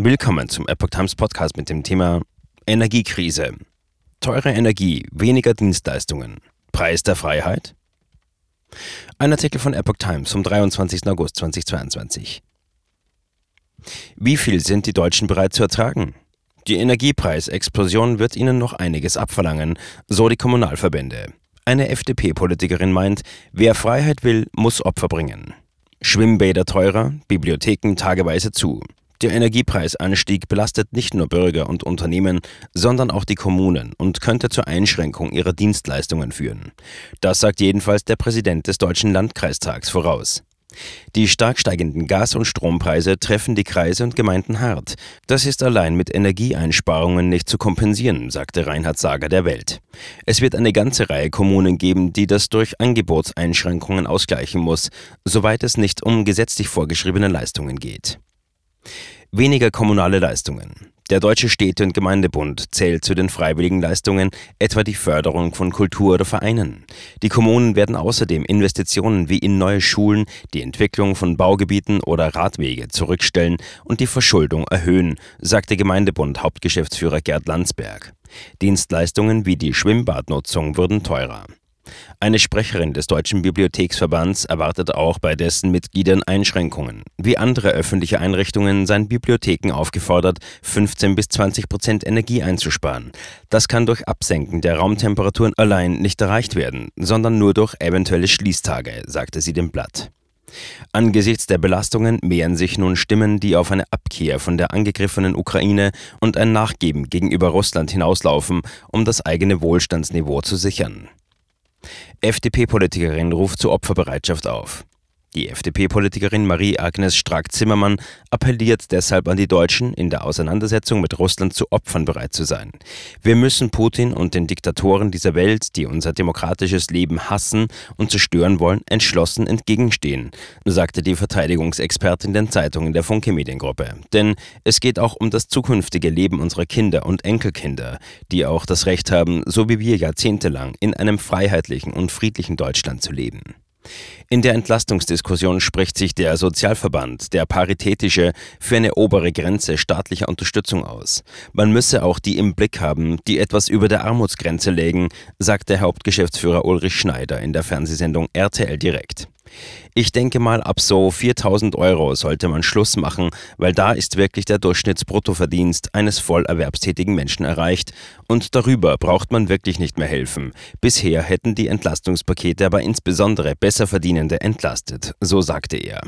Willkommen zum Epoch Times Podcast mit dem Thema Energiekrise. Teure Energie, weniger Dienstleistungen. Preis der Freiheit? Ein Artikel von Epoch Times vom 23. August 2022. Wie viel sind die Deutschen bereit zu ertragen? Die Energiepreisexplosion wird ihnen noch einiges abverlangen, so die Kommunalverbände. Eine FDP-Politikerin meint, wer Freiheit will, muss Opfer bringen. Schwimmbäder teurer, Bibliotheken tageweise zu. Der Energiepreisanstieg belastet nicht nur Bürger und Unternehmen, sondern auch die Kommunen und könnte zur Einschränkung ihrer Dienstleistungen führen. Das sagt jedenfalls der Präsident des Deutschen Landkreistags voraus. Die stark steigenden Gas- und Strompreise treffen die Kreise und Gemeinden hart. Das ist allein mit Energieeinsparungen nicht zu kompensieren, sagte Reinhard Sager der Welt. Es wird eine ganze Reihe Kommunen geben, die das durch Angebotseinschränkungen ausgleichen muss, soweit es nicht um gesetzlich vorgeschriebene Leistungen geht. Weniger kommunale Leistungen. Der Deutsche Städte- und Gemeindebund zählt zu den freiwilligen Leistungen etwa die Förderung von Kultur oder Vereinen. Die Kommunen werden außerdem Investitionen wie in neue Schulen, die Entwicklung von Baugebieten oder Radwege zurückstellen und die Verschuldung erhöhen, sagte Gemeindebund Hauptgeschäftsführer Gerd Landsberg. Dienstleistungen wie die Schwimmbadnutzung würden teurer. Eine Sprecherin des Deutschen Bibliotheksverbands erwartet auch bei dessen Mitgliedern Einschränkungen. Wie andere öffentliche Einrichtungen seien Bibliotheken aufgefordert, 15 bis 20 Prozent Energie einzusparen. Das kann durch Absenken der Raumtemperaturen allein nicht erreicht werden, sondern nur durch eventuelle Schließtage, sagte sie dem Blatt. Angesichts der Belastungen mehren sich nun Stimmen, die auf eine Abkehr von der angegriffenen Ukraine und ein Nachgeben gegenüber Russland hinauslaufen, um das eigene Wohlstandsniveau zu sichern. FDP-Politikerin ruft zur Opferbereitschaft auf. Die FDP-Politikerin Marie-Agnes Strack-Zimmermann appelliert deshalb an die Deutschen, in der Auseinandersetzung mit Russland zu Opfern bereit zu sein. Wir müssen Putin und den Diktatoren dieser Welt, die unser demokratisches Leben hassen und zerstören wollen, entschlossen entgegenstehen, sagte die Verteidigungsexpertin den Zeitungen der Funke Mediengruppe. Denn es geht auch um das zukünftige Leben unserer Kinder und Enkelkinder, die auch das Recht haben, so wie wir jahrzehntelang, in einem freiheitlichen und friedlichen Deutschland zu leben. In der Entlastungsdiskussion spricht sich der Sozialverband, der Paritätische, für eine obere Grenze staatlicher Unterstützung aus. Man müsse auch die im Blick haben, die etwas über der Armutsgrenze lägen, sagt der Hauptgeschäftsführer Ulrich Schneider in der Fernsehsendung RTL Direkt. Ich denke mal, ab so 4000 Euro sollte man Schluss machen, weil da ist wirklich der Durchschnittsbruttoverdienst eines voll erwerbstätigen Menschen erreicht und darüber braucht man wirklich nicht mehr helfen. Bisher hätten die Entlastungspakete aber insbesondere Besserverdienende entlastet, so sagte er.